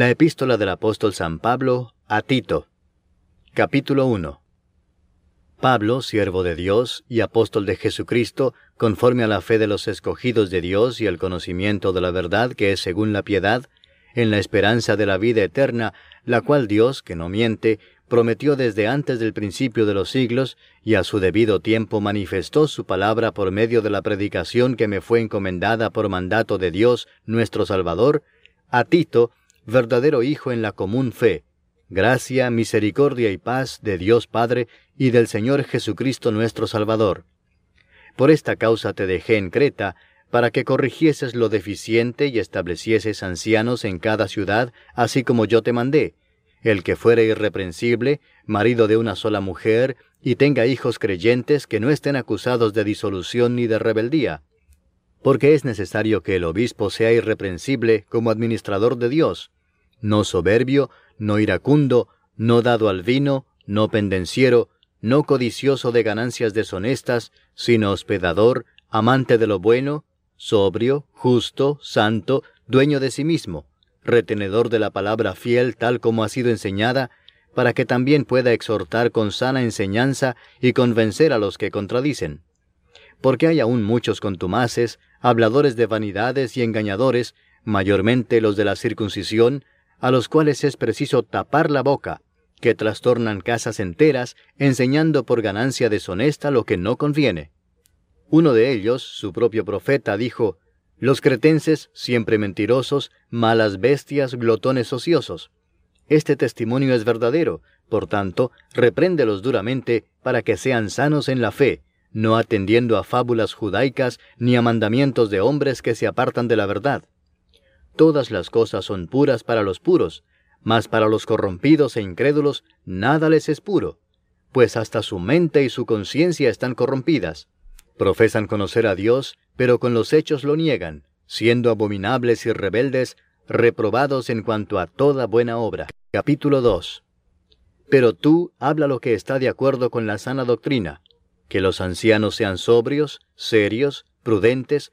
La epístola del apóstol San Pablo a Tito. Capítulo 1. Pablo, siervo de Dios y apóstol de Jesucristo, conforme a la fe de los escogidos de Dios y el conocimiento de la verdad que es según la piedad, en la esperanza de la vida eterna, la cual Dios, que no miente, prometió desde antes del principio de los siglos, y a su debido tiempo manifestó su palabra por medio de la predicación que me fue encomendada por mandato de Dios, nuestro Salvador, a Tito, verdadero Hijo en la común fe, gracia, misericordia y paz de Dios Padre y del Señor Jesucristo nuestro Salvador. Por esta causa te dejé en Creta, para que corrigieses lo deficiente y establecieses ancianos en cada ciudad, así como yo te mandé, el que fuere irreprensible, marido de una sola mujer, y tenga hijos creyentes que no estén acusados de disolución ni de rebeldía. Porque es necesario que el obispo sea irreprensible como administrador de Dios, no soberbio, no iracundo, no dado al vino, no pendenciero, no codicioso de ganancias deshonestas, sino hospedador, amante de lo bueno, sobrio, justo, santo, dueño de sí mismo, retenedor de la palabra fiel tal como ha sido enseñada, para que también pueda exhortar con sana enseñanza y convencer a los que contradicen. Porque hay aún muchos contumaces, habladores de vanidades y engañadores, mayormente los de la circuncisión, a los cuales es preciso tapar la boca, que trastornan casas enteras, enseñando por ganancia deshonesta lo que no conviene uno de ellos, su propio profeta, dijo, Los cretenses, siempre mentirosos, malas bestias, glotones ociosos. Este testimonio es verdadero, por tanto, repréndelos duramente para que sean sanos en la fe, no atendiendo a fábulas judaicas ni a mandamientos de hombres que se apartan de la verdad. Todas las cosas son puras para los puros, mas para los corrompidos e incrédulos nada les es puro, pues hasta su mente y su conciencia están corrompidas. Profesan conocer a Dios, pero con los hechos lo niegan, siendo abominables y rebeldes, reprobados en cuanto a toda buena obra. Capítulo 2. Pero tú habla lo que está de acuerdo con la sana doctrina, que los ancianos sean sobrios, serios, prudentes,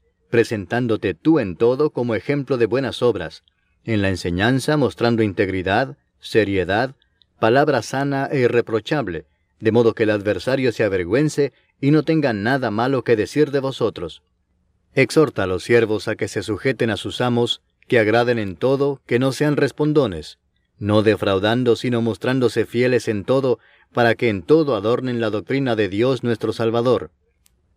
presentándote tú en todo como ejemplo de buenas obras, en la enseñanza mostrando integridad, seriedad, palabra sana e irreprochable, de modo que el adversario se avergüence y no tengan nada malo que decir de vosotros. Exhorta a los siervos a que se sujeten a sus amos, que agraden en todo, que no sean respondones, no defraudando, sino mostrándose fieles en todo, para que en todo adornen la doctrina de Dios nuestro Salvador.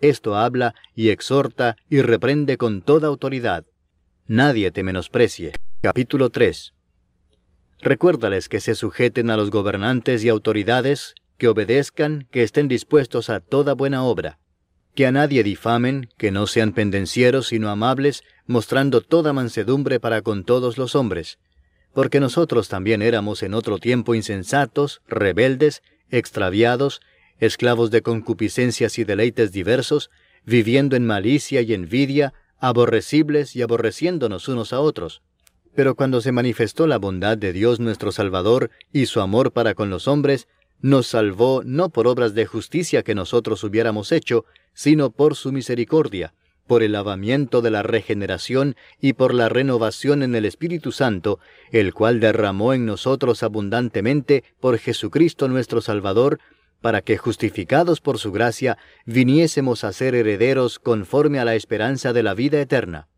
Esto habla y exhorta y reprende con toda autoridad. Nadie te menosprecie. Capítulo 3. Recuérdales que se sujeten a los gobernantes y autoridades que obedezcan, que estén dispuestos a toda buena obra, que a nadie difamen, que no sean pendencieros, sino amables, mostrando toda mansedumbre para con todos los hombres, porque nosotros también éramos en otro tiempo insensatos, rebeldes, extraviados, esclavos de concupiscencias y deleites diversos, viviendo en malicia y envidia, aborrecibles y aborreciéndonos unos a otros. Pero cuando se manifestó la bondad de Dios nuestro Salvador y su amor para con los hombres, nos salvó no por obras de justicia que nosotros hubiéramos hecho, sino por su misericordia, por el lavamiento de la regeneración y por la renovación en el Espíritu Santo, el cual derramó en nosotros abundantemente por Jesucristo nuestro Salvador, para que, justificados por su gracia, viniésemos a ser herederos conforme a la esperanza de la vida eterna.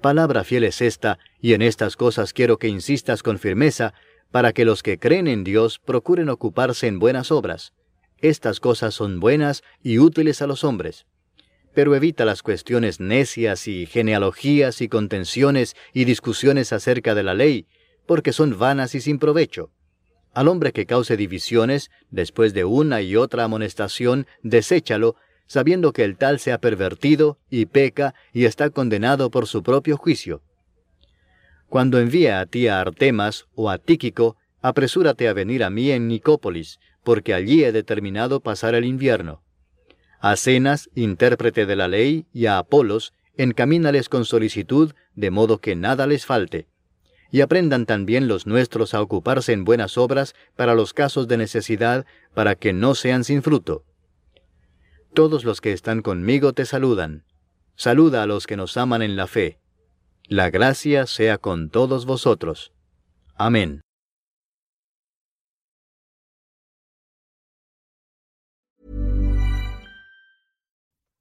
Palabra fiel es esta, y en estas cosas quiero que insistas con firmeza, para que los que creen en Dios procuren ocuparse en buenas obras. Estas cosas son buenas y útiles a los hombres. Pero evita las cuestiones necias y genealogías y contenciones y discusiones acerca de la ley, porque son vanas y sin provecho al hombre que cause divisiones, después de una y otra amonestación, deséchalo, sabiendo que el tal se ha pervertido y peca y está condenado por su propio juicio. Cuando envíe a ti a Artemas o a Tíquico, apresúrate a venir a mí en Nicópolis, porque allí he determinado pasar el invierno. A Cenas, intérprete de la ley, y a Apolos, encamínales con solicitud, de modo que nada les falte y aprendan también los nuestros a ocuparse en buenas obras para los casos de necesidad, para que no sean sin fruto. Todos los que están conmigo te saludan. Saluda a los que nos aman en la fe. La gracia sea con todos vosotros. Amén.